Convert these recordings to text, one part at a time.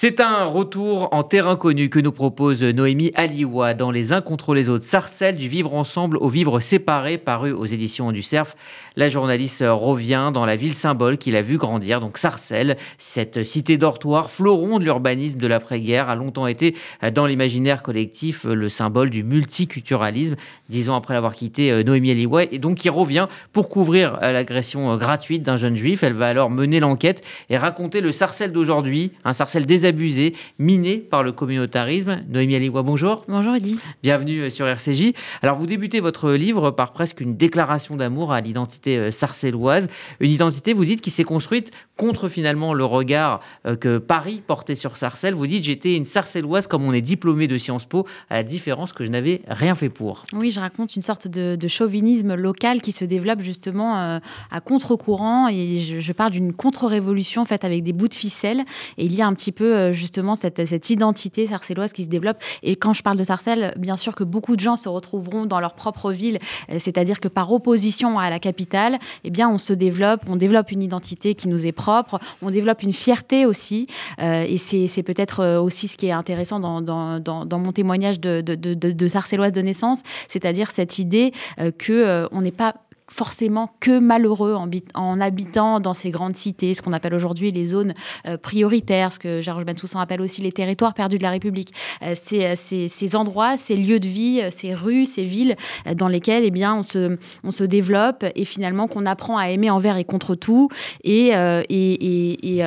C'est un retour en terrain connu que nous propose Noémie Aliwa dans Les uns contre les autres. Sarcelles du vivre ensemble au vivre séparé, paru aux éditions du Cerf. La journaliste revient dans la ville symbole qu'il a vu grandir, donc Sarcelles, cette cité dortoir, fleuron de l'urbanisme de l'après-guerre, a longtemps été dans l'imaginaire collectif le symbole du multiculturalisme. Dix ans après l'avoir quitté, euh, Noémie Aliwa, et donc qui revient pour couvrir euh, l'agression euh, gratuite d'un jeune juif. Elle va alors mener l'enquête et raconter le Sarcelles d'aujourd'hui, un Sarcelles désabusé abusé, miné par le communautarisme. Noémie Aliwa, bonjour. Bonjour Eddy. Bienvenue euh, sur RCJ. Alors vous débutez votre livre par presque une déclaration d'amour à l'identité euh, sarcelloise, une identité, vous dites, qui s'est construite contre finalement le regard euh, que Paris portait sur Sarcelles. Vous dites, j'étais une sarcelloise comme on est diplômé de Sciences Po, à la différence que je n'avais rien fait pour. Oui, je raconte une sorte de, chauvinisme local qui se développe justement à contre-courant et je, je parle d'une contre-révolution faite avec des bouts de ficelle et il y a un petit peu euh, justement cette, identité sarcelloise qui se développe. Et quand je parle de Sarcelles, bien sûr que beaucoup de gens se retrouveront dans leur propre ville, euh, c'est-à-dire que par opposition à la capitale, eh bien, on se développe, on développe une identité qui nous est propre, on développe une fierté aussi. Euh, et c'est peut-être aussi ce qui est intéressant dans, mon témoignage de, de, de, sarcelloise de naissance, c'est-à-dire cette idée que on n'est pas forcément que malheureux en, habitant dans ces grandes cités, ce qu'on appelle aujourd'hui les zones euh, prioritaires, ce que Georges Bensoussan appelle aussi les territoires perdus de la République. Euh, euh, ces, endroits, ces lieux de vie, ces rues, ces villes dans lesquelles eh bien, on, se, on se développe et finalement qu'on apprend à aimer envers et contre tout et, et,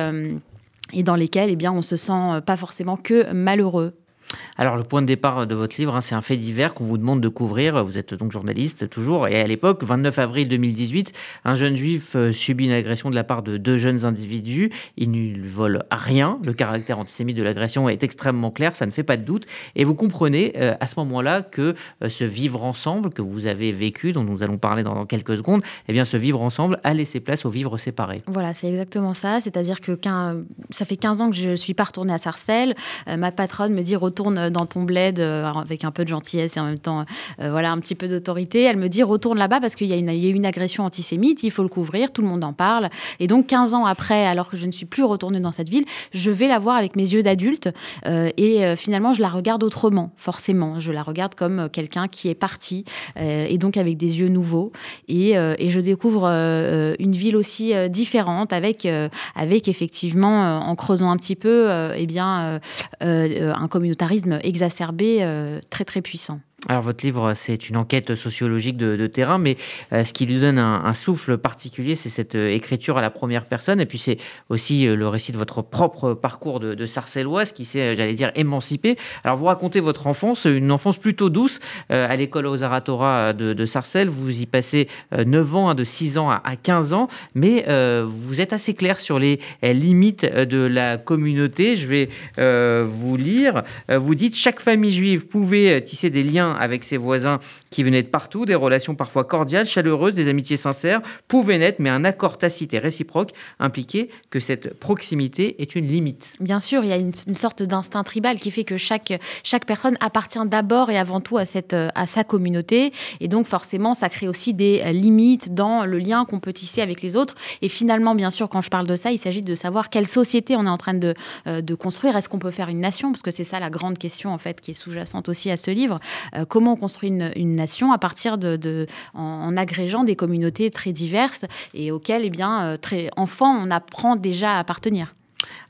et dans lesquelles eh bien, on se sent pas forcément que malheureux. Alors, le point de départ de votre livre, hein, c'est un fait divers qu'on vous demande de couvrir. Vous êtes donc journaliste toujours. Et à l'époque, 29 avril 2018, un jeune juif euh, subit une agression de la part de deux jeunes individus. Ils ne volent rien. Le caractère antisémite de l'agression est extrêmement clair, ça ne fait pas de doute. Et vous comprenez euh, à ce moment-là que euh, ce vivre ensemble que vous avez vécu, dont nous allons parler dans, quelques secondes, eh bien, ce vivre ensemble a laissé place au vivre séparé. Voilà, c'est exactement ça. C'est-à-dire que ça fait 15 ans que je ne suis pas retournée à Sarcelles. ma patronne me dit retourne retourne dans ton bled euh, avec un peu de gentillesse et en même temps, euh, voilà, un petit peu d'autorité. Elle me dit retourne là-bas parce qu'il y, a une, eu une agression antisémite, il faut le couvrir, tout le monde en parle. Et donc 15 ans après, alors que je ne suis plus retournée dans cette ville, je vais la voir avec mes yeux d'adulte euh, et finalement je la regarde autrement, forcément. Je la regarde comme quelqu'un qui est parti et donc avec des yeux nouveaux. Et, et je découvre une ville aussi différente avec, avec effectivement, en creusant un petit peu, eh bien, un communautarisme exacerbé euh, très très puissant. Alors votre livre, c'est une enquête sociologique de, terrain, mais euh, ce qui lui donne un, souffle particulier, c'est cette euh, écriture à la première personne, et puis c'est aussi euh, le récit de votre propre parcours de, de Sarcelloise qui s'est, j'allais dire, émancipé. Alors vous racontez votre enfance, une enfance plutôt douce à l'école aux Aratora de, de, Sarcelles. Vous y passez 9 ans, de 6 ans à, 15 ans, mais vous êtes assez clair sur les limites de la communauté. Je vais vous lire. Vous dites chaque famille juive pouvait tisser des liens avec ses voisins qui venaient de partout, des relations parfois cordiales, chaleureuses, des amitiés sincères pouvaient naître, mais un accord tacite et réciproque impliquait que cette proximité est une limite. Bien sûr, il y a une, sorte d'instinct tribal qui fait que chaque, chaque personne appartient d'abord et avant tout à, cette, à sa communauté. Et donc, forcément, ça crée aussi des limites dans le lien qu'on peut tisser avec les autres. Et finalement, bien sûr, quand je parle de ça, il s'agit de savoir quelle société on est en train de, euh, de construire. Est-ce qu'on peut faire une nation? Parce que c'est ça la grande question, en fait, qui est sous-jacente aussi à ce livre. Euh, euh, comment on construit une, nation à partir de, en, agrégeant des communautés très diverses et auxquelles, eh bien, euh, très enfant, on apprend déjà à appartenir.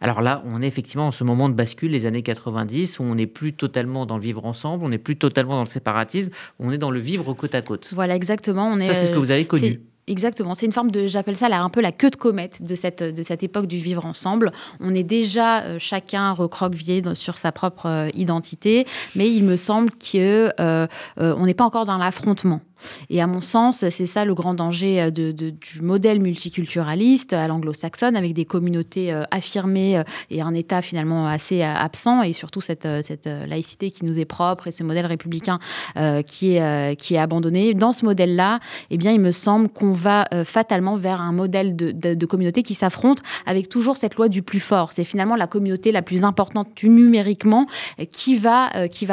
Alors là, on est effectivement en ce moment de bascule, les années 90, où on n'est plus totalement dans le vivre ensemble, on n'est plus totalement dans le séparatisme, on est dans le vivre côte à côte. Voilà, exactement. On est, ça, c'est ce que vous avez connu. Exactement, c'est une forme de, j'appelle ça un peu la queue de comète de cette, de cette époque du vivre ensemble. On est déjà euh, chacun recroquevillé sur sa propre euh, identité, mais il me semble qu'on euh, n'est pas encore dans l'affrontement. Et à mon sens, c'est ça le grand danger euh, du modèle multiculturaliste à l'anglo-saxonne, avec des communautés euh, affirmées euh, et un État finalement assez absent, et surtout cette, laïcité qui nous est propre et ce modèle républicain qui, est, abandonné. Dans ce modèle-là, eh bien, il me semble qu'on va fatalement vers un modèle de, de, communauté qui s'affronte avec toujours cette loi du plus fort. C'est finalement la communauté la plus importante numériquement qui va,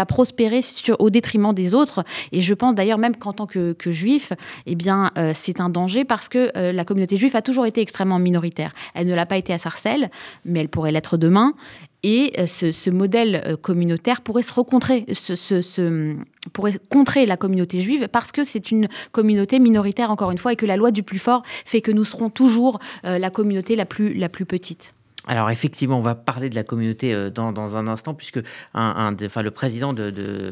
prospérer au détriment des autres. Et je pense d'ailleurs même qu'en tant que que, juif, eh bien, c'est un danger parce que la communauté juive a toujours été extrêmement minoritaire. Elle ne l'a pas été à Sarcelles, mais elle pourrait l'être demain. Et ce, modèle communautaire pourrait se rencontrer, pourrait contrer la communauté juive parce que c'est une communauté minoritaire, encore une fois, et que la loi du plus fort fait que nous serons toujours la communauté la plus, la plus petite. Alors effectivement, on va parler de la communauté euh, dans, un instant, puisque un, enfin, le président de,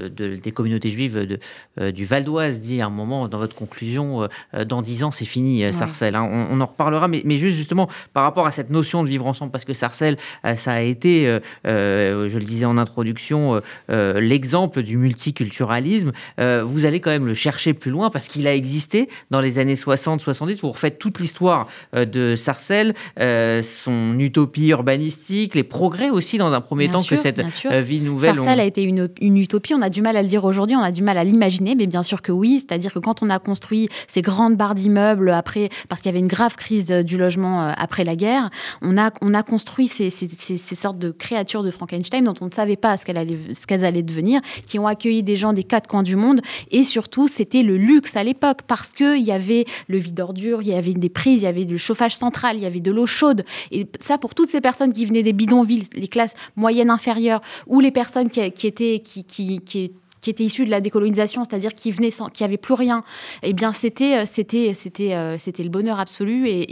des communautés juives euh, du Val d'Oise dit à un moment dans votre conclusion, euh, dans dix ans c'est fini Sarcelles. Hein. On, en reparlera, mais, mais, juste justement par rapport à cette notion de vivre ensemble, parce que Sarcelles, ça a été, je le disais en introduction, l'exemple du multiculturalisme. vous allez quand même le chercher plus loin, parce qu'il a existé dans les années 60-70. Vous refaites toute l'histoire de Sarcelles, son utopie urbanistique, les progrès aussi dans un premier temps que cette euh, ville nouvelle. Sarcelles a été une, utopie, on a du mal à le dire aujourd'hui, on a du mal à l'imaginer, mais bien sûr que oui, c'est-à-dire que quand on a construit ces grandes barres d'immeubles après, parce qu'il y avait une grave crise euh, du logement euh, après la guerre, on a, on a construit ces, sortes de créatures de Frankenstein dont on ne savait pas ce qu'elles allaient, allaient devenir, qui ont accueilli des gens des quatre coins du monde, et surtout c'était le luxe à l'époque, parce qu'il y avait le vide d'ordures, il y avait des prises, il y avait du chauffage central, il y avait de l'eau chaude, et ça pour toutes ces personnes qui venaient des bidonvilles, les classes moyennes inférieures, ou les personnes qui, étaient qui, qui, étaient issus de la décolonisation, c'est-à-dire qui venaient sans, qui n'avaient plus rien, eh bien c'était euh, c'était c'était euh, c'était le bonheur absolu et,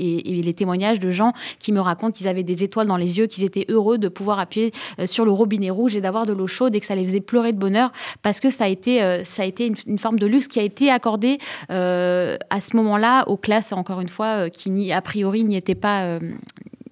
les témoignages de gens qui me racontent qu'ils avaient des étoiles dans les yeux, qu'ils étaient heureux de pouvoir appuyer euh, sur le robinet rouge et d'avoir de l'eau chaude et que ça les faisait pleurer de bonheur parce que ça a été ça a été une, forme de luxe qui a été accordée à ce moment-là aux classes encore une fois qui a priori n'y étaient pas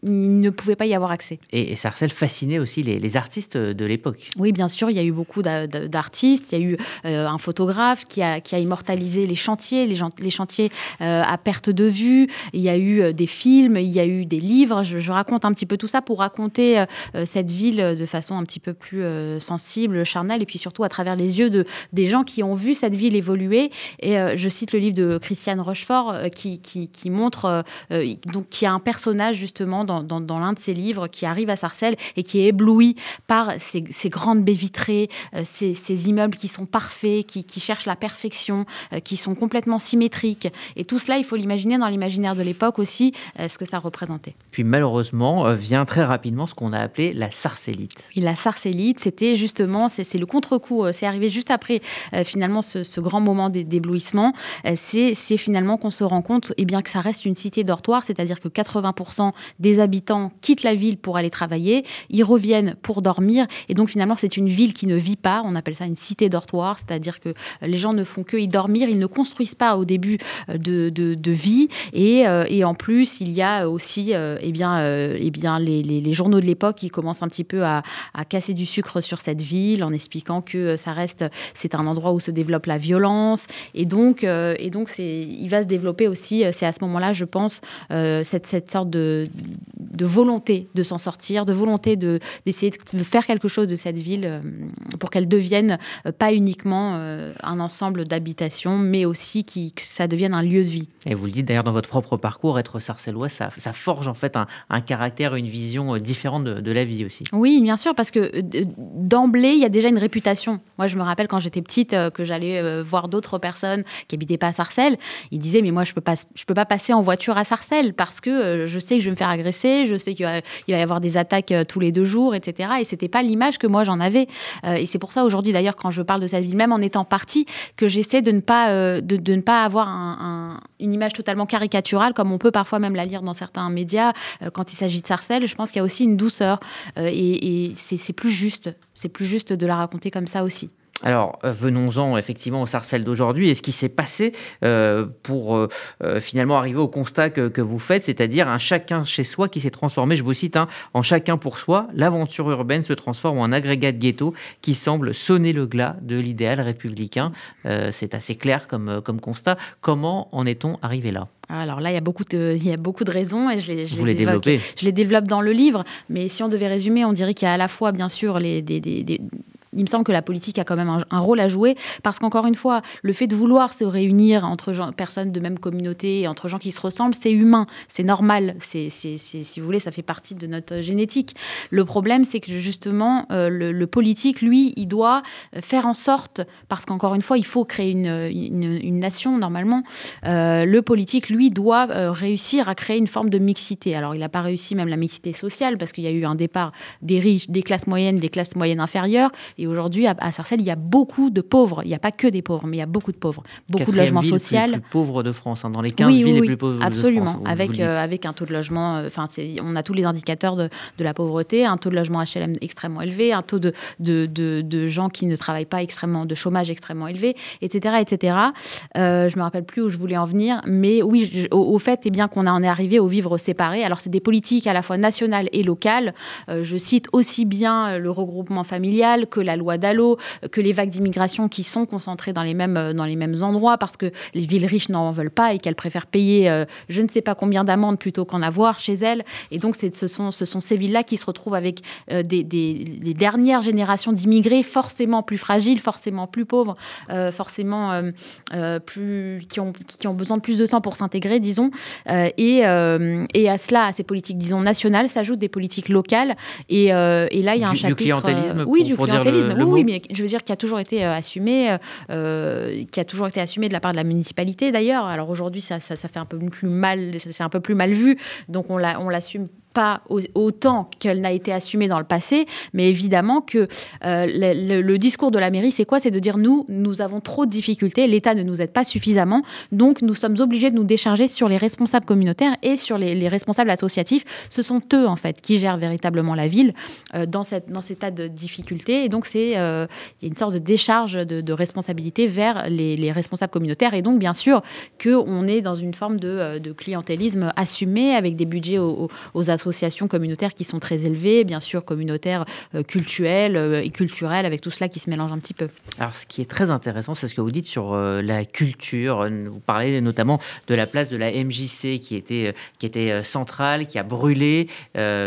il ne pouvait pas y avoir accès. Et, Sarcelles fascinait aussi les, artistes de l'époque. Oui, bien sûr, il y a eu beaucoup d'artistes. Il y a eu euh, un photographe qui a, qui a, immortalisé les chantiers, les, les chantiers euh, à perte de vue. Il y a eu euh, des films, il y a eu des livres. Je, raconte un petit peu tout ça pour raconter cette ville de façon un petit peu plus sensible, charnelle, et puis surtout à travers les yeux de, des gens qui ont vu cette ville évoluer. Et je cite le livre de Christiane Rochefort qui, qui, qui montre, donc, qui a un personnage justement dans dans, l'un de ses livres qui arrive à Sarcelles et qui est ébloui par ces, grandes baies vitrées, euh, ces, immeubles qui sont parfaits, qui, cherchent la perfection, euh, qui sont complètement symétriques. Et tout cela, il faut l'imaginer dans l'imaginaire de l'époque aussi, euh, ce que ça représentait. Puis malheureusement, vient très rapidement ce qu'on a appelé la sarcellite. Et la sarcellite, c'était justement, c'est le contre-coup, c'est arrivé juste après finalement ce, grand moment d'éblouissement. c'est finalement qu'on se rend compte et eh bien, que ça reste une cité dortoir, c'est-à-dire que 80% des habitants quittent la ville pour aller travailler, ils reviennent pour dormir, et donc finalement c'est une ville qui ne vit pas, on appelle ça une cité dortoir, c'est-à-dire que les gens ne font que y dormir, ils ne construisent pas au début euh, de, de, vie, et, euh, et, en plus il y a aussi euh, eh bien, eh bien les, les, journaux de l'époque qui commencent un petit peu à, à, casser du sucre sur cette ville en expliquant que ça reste, c'est un endroit où se développe la violence, et donc, et donc il va se développer aussi, c'est à ce moment-là je pense, cette, cette sorte de de volonté de s'en sortir, de volonté de, d'essayer de faire quelque chose de cette ville euh, pour qu'elle devienne euh, pas uniquement euh, un ensemble d'habitations, mais aussi qui, que ça devienne un lieu de vie. Et vous le dites d'ailleurs dans votre propre parcours, être sarcellois, ça, ça forge en fait un, caractère, une vision différente de, la vie aussi. Oui, bien sûr, parce que d'emblée, il y a déjà une réputation. Moi, je me rappelle quand j'étais petite que j'allais voir d'autres personnes qui habitaient pas à Sarcelles, ils disaient mais moi je peux pas, je peux pas passer en voiture à Sarcelles parce que je sais que je vais me faire agresser je sais qu'il va, y avoir des attaques euh, tous les deux jours, etc. Et c'était pas l'image que moi j'en avais. Euh, et c'est pour ça aujourd'hui, d'ailleurs, quand je parle de cette ville, même en étant partie, que j'essaie de ne pas euh, de, ne pas avoir une image totalement caricaturale, comme on peut parfois même la lire dans certains médias quand il s'agit de Sarcelles. Je pense qu'il y a aussi une douceur et c'est plus juste. C'est plus juste de la raconter comme ça aussi. Alors, euh, venons-en effectivement au Sarcelles d'aujourd'hui et ce qui s'est passé euh, pour euh, finalement arriver au constat que, vous faites, c'est-à-dire un chacun chez soi qui s'est transformé, je vous cite, hein, en chacun pour soi. L'aventure urbaine se transforme en agrégat de ghetto qui semble sonner le glas de l'idéal républicain. C'est assez clair comme, comme constat. Comment en est-on arrivé là? Alors là, il y a beaucoup de, il y a beaucoup de raisons et je les, je les, je les développe dans le livre. Mais si on devait résumer, on dirait qu'il y a à la fois, bien sûr, les, des, il me semble que la politique a quand même un, rôle à jouer parce qu'encore une fois, le fait de vouloir se réunir entre gens, personnes de même communauté, entre gens qui se ressemblent, c'est humain, c'est normal. C'est, si vous voulez, ça fait partie de notre génétique. Le problème, c'est que justement, euh, le, politique, lui, il doit faire en sorte, parce qu'encore une fois, il faut créer une, nation normalement, euh, le politique, lui, doit euh, réussir à créer une forme de mixité. Alors, il n'a pas réussi même la mixité sociale parce qu'il y a eu un départ des riches, des classes moyennes, des classes moyennes inférieures. Et aujourd'hui, à, Sarcelles, il y a beaucoup de pauvres. Il n'y a pas que des pauvres, mais il y a beaucoup de pauvres. Beaucoup de logements sociaux. Les plus pauvres de France, hein, dans les 15 villes les plus pauvres absolument. de France. Absolument, avec, avec un taux de logement, enfin, on a tous les indicateurs de, de, la pauvreté, un taux de logement HLM extrêmement élevé, un taux de, de, de, gens qui ne travaillent pas extrêmement, de chômage extrêmement élevé, etc. etc. Euh, je me rappelle plus où je voulais en venir, mais oui, au, fait, eh bien qu'on en est arrivé au vivre séparé. Alors, c'est des politiques à la fois nationales et locales. Euh, je cite aussi bien le regroupement familial que la loi Dallot, que les vagues d'immigration qui sont concentrées dans les mêmes, dans les mêmes endroits parce que les villes riches n'en veulent pas et qu'elles préfèrent payer euh, je ne sais pas combien d'amendes plutôt qu'en avoir chez elles. Et donc, ce sont, ce sont ces villes-là qui se retrouvent avec euh, des, les dernières générations d'immigrés forcément plus fragiles, forcément plus pauvres, euh, forcément euh, plus, qui, ont, qui ont besoin de plus de temps pour s'intégrer, disons. et, et à cela, à ces politiques, disons, nationales, s'ajoutent des politiques locales. Et, et là, il y a un du, chapitre... Du clientélisme Oui, du clientélisme. Oui, mais je veux dire qui a toujours été assumé, qui a toujours été assumé de la part de la municipalité d'ailleurs. Alors aujourd'hui, ça, ça, ça, fait un peu plus mal, c'est un peu plus mal vu, donc on l'assume pas autant qu'elle n'a été assumée dans le passé, mais évidemment que euh, le, discours de la mairie, c'est quoi? C'est de dire nous, nous avons trop de difficultés, l'État ne nous aide pas suffisamment, donc nous sommes obligés de nous décharger sur les responsables communautaires et sur les, responsables associatifs. Ce sont eux, en fait, qui gèrent véritablement la ville euh, dans, cette, dans cet état de difficulté. Et donc, c'est euh, il y a une sorte de décharge de, responsabilité vers les, responsables communautaires. Et donc, bien sûr, qu'on est dans une forme de, clientélisme assumé avec des budgets aux, aux associations associations communautaires qui sont très élevées, bien sûr communautaires, euh, culturelles euh, et culturelles, avec tout cela qui se mélange un petit peu. Alors, ce qui est très intéressant, c'est ce que vous dites sur euh, la culture. Vous parlez notamment de la place de la MJC qui était, qui était centrale, qui a brûlé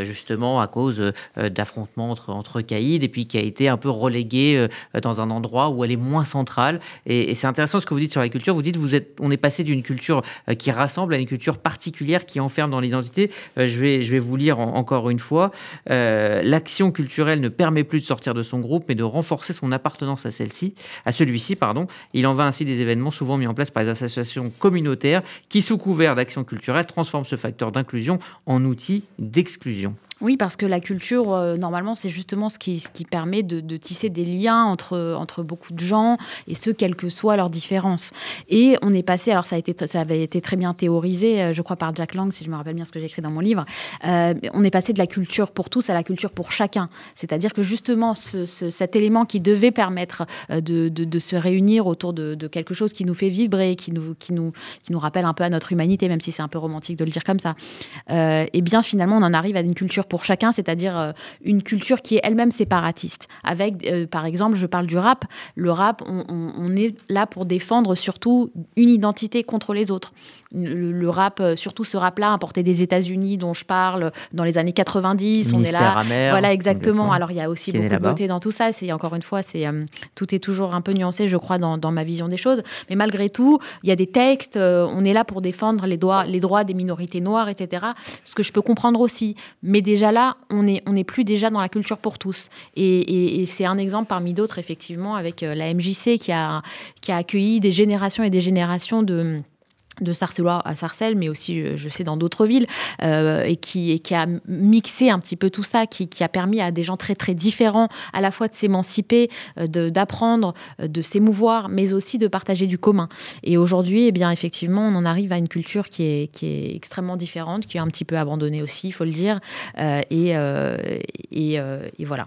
justement à cause d'affrontements entre, entre caïds et puis qui a été un peu reléguée dans un endroit où elle est moins centrale. Et, et c'est intéressant ce que vous dites sur la culture. Vous dites vous êtes, on est passé d'une culture qui rassemble à une culture particulière qui enferme dans l'identité. je vais, je vais vous lire encore une fois. Euh, l'action culturelle ne permet plus de sortir de son groupe, mais de renforcer son appartenance à celle-ci, à celui-ci, pardon. Il en va ainsi des événements souvent mis en place par les associations communautaires qui, sous couvert d'action culturelle, transforment ce facteur d'inclusion en outil d'exclusion. Oui, parce que la culture, euh, normalement, c'est justement ce qui, ce qui permet de, tisser des liens entre, entre beaucoup de gens, et ce, quelles que soient leurs différences. Et on est passé, alors ça, a été, ça avait été très bien théorisé, euh, je crois, par Jack Lang, si je me rappelle bien ce que j'ai écrit dans mon livre, euh, on est passé de la culture pour tous à la culture pour chacun. C'est-à-dire que justement, cet élément qui devait permettre de, de, se réunir autour de, quelque chose qui nous fait vibrer, qui nous, qui, nous, qui nous rappelle un peu à notre humanité, même si c'est un peu romantique de le dire comme ça, et eh bien finalement, on en arrive à une culture pour chacun, c'est-à-dire euh, une culture qui est elle-même séparatiste. Avec, euh, par exemple, je parle du rap. Le rap, on, est là pour défendre surtout une identité contre les autres. Le, rap, euh, surtout ce rap-là, importé des États-Unis, dont je parle dans les années 90. on est là. voilà, exactement. Alors il y a aussi beaucoup de beauté dans tout ça. C'est encore une fois, c'est tout est toujours un peu nuancé, je crois, dans, ma vision des choses. Mais malgré tout, il y a des textes. on est là pour défendre les, droits, les droits des minorités noires, etc. Ce que je peux comprendre aussi. Mais déjà là, on n'est on est plus déjà dans la culture pour tous. Et, c'est un exemple parmi d'autres, effectivement, avec euh, la MJC qui a, qui a accueilli des générations et des générations de de Sarcellois à Sarcelles, mais aussi, euh, je sais, dans d'autres villes, euh, et, qui, a mixé un petit peu tout ça, qui, a permis à des gens très, très différents, à la fois de s'émanciper, euh, d'apprendre, de, s'émouvoir, mais aussi de partager du commun. Et aujourd'hui, eh bien, effectivement, on en arrive à une culture qui est, qui est extrêmement différente, qui est un petit peu abandonnée aussi, il faut le dire, et, et voilà.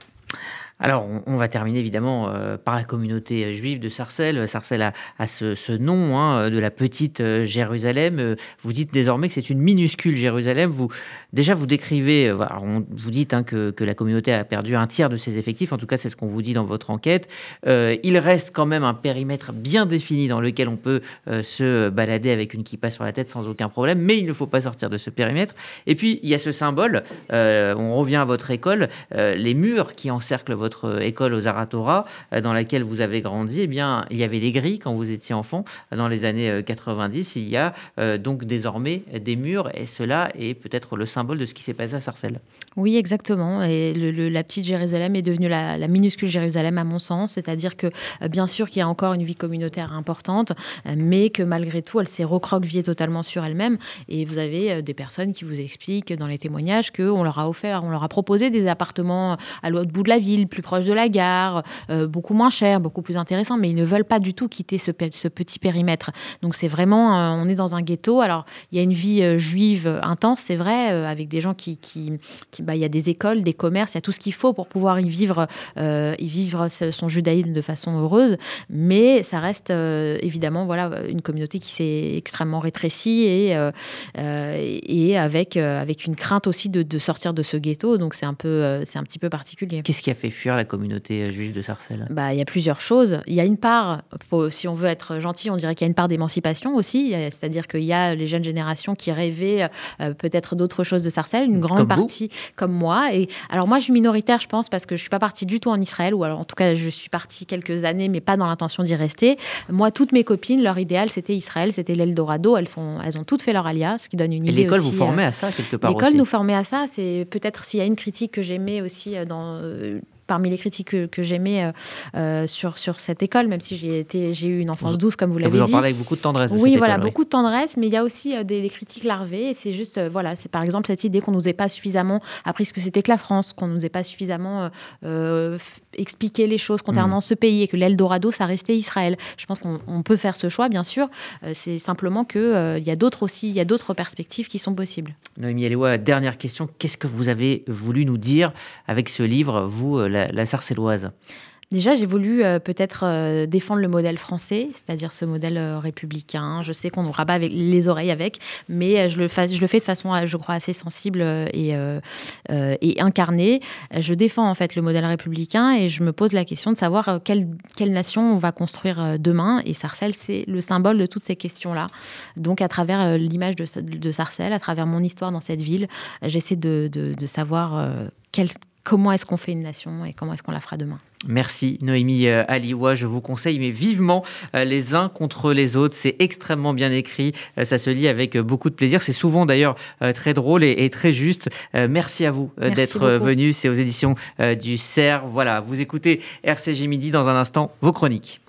Alors, on, va terminer évidemment euh, par la communauté euh, juive de Sarcelles. Sarcelles a, ce, nom hein, de la petite euh, Jérusalem. Vous dites désormais que c'est une minuscule Jérusalem. Vous, déjà, vous décrivez, vous dites hein, que, la communauté a perdu un tiers de ses effectifs. En tout cas, c'est ce qu'on vous dit dans votre enquête. il reste quand même un périmètre bien défini dans lequel on peut se balader avec une kippa sur la tête sans aucun problème, mais il ne faut pas sortir de ce périmètre. Et puis, il y a ce symbole, on revient à votre école, les murs qui encerclent votre votre école aux Aratora, dans laquelle vous avez grandi, eh bien, il y avait des grilles quand vous étiez enfant. Dans les années 90, il y a donc désormais des murs, et cela est peut-être le symbole de ce qui s'est passé à Sarcelles. Oui, exactement. Et la petite Jérusalem est devenue la, la minuscule Jérusalem, à mon sens. C'est-à-dire que, bien sûr, qu'il y a encore une vie communautaire importante, mais que malgré tout, elle s'est recroquevillée totalement sur elle-même. Et vous avez des personnes qui vous expliquent dans les témoignages qu'on leur a offert, on leur a proposé des appartements à l'autre bout de la ville, plus proche de la gare, euh, beaucoup moins cher, beaucoup plus intéressant, mais ils ne veulent pas du tout quitter ce, petit périmètre. Donc c'est vraiment, euh, on est dans un ghetto. Alors il y a une vie euh, juive intense, c'est vrai, avec des gens qui, bah, il y a des écoles, des commerces, il y a tout ce qu'il faut pour pouvoir y vivre, y vivre son judaïsme de façon heureuse, mais ça reste évidemment, voilà, une communauté qui s'est extrêmement rétrécie et, et avec, avec une crainte aussi de, de sortir de ce ghetto. Donc c'est un peu, c'est un petit peu particulier. Qu'est-ce qui a fait fuir la communauté euh, juive de Sarcelles? Bah, Il y a plusieurs choses. Il y a une part, si on veut être gentil, on dirait qu'il y a une part d'émancipation aussi. C'est-à-dire qu'il y a les jeunes générations qui rêvaient euh, peut-être d'autres choses de Sarcelles, une grande partie comme moi. Et alors moi, je suis minoritaire, je pense, parce que je suis pas partie du tout en Israël, ou alors en tout cas, je suis partie quelques années, mais pas dans l'intention d'y rester. Moi, toutes mes copines, leur idéal, c'était Israël, c'était l'Eldorado. Elles, sont, elles ont toutes fait leur alias, ce qui donne une idée. Et l'école vous formait euh, à ça, quelque part L'école nous formait à ça. C'est peut-être s'il y a une critique que j'aimais aussi dans parmi les critiques que, j'aimais euh, euh, sur, sur cette école, même si j'ai été j'ai eu une enfance douce, comme vous l'avez dit. Vous en parlez avec beaucoup de tendresse. oui, voilà, beaucoup de tendresse, mais il y a aussi des, critiques larvées. Et c'est juste, voilà, c'est par exemple cette idée qu'on nous ait pas suffisamment appris ce que c'était que la France, qu'on nous ait pas suffisamment expliqué les choses concernant mm. ce pays et que l'Eldorado, ça restait Israël. Je pense qu'on peut faire ce choix, bien sûr. c'est simplement qu'il il y a d'autres aussi, il y a d'autres perspectives qui sont possibles. Noémie Alewa, dernière question. Qu'est-ce que vous avez voulu nous dire avec ce livre, vous, la, la sarcelloise Déjà, j'ai voulu euh, peut-être euh, défendre le modèle français, c'est-à-dire ce modèle euh, républicain. Je sais qu'on nous rabat les oreilles avec, mais je le, fais de façon, je crois, assez sensible et, incarnée. Je défends en fait le modèle républicain et je me pose la question de savoir quelle, nation on va construire demain. Et Sarcelles, c'est le symbole de toutes ces questions-là. Donc, à travers l'image de, de, Sarcelles, à travers mon histoire dans cette ville, j'essaie de, de, de savoir quelle comment est-ce qu'on fait une nation et comment est-ce qu'on la fera demain. Merci Noémie euh, Aliwa, je vous conseille mais vivement euh, les uns contre les autres, c'est extrêmement bien écrit, euh, ça se lit avec beaucoup de plaisir, c'est souvent d'ailleurs très drôle et, très juste. Merci à vous d'être venu, c'est aux éditions du CERF. Voilà, vous écoutez RCG Midi dans un instant, vos chroniques.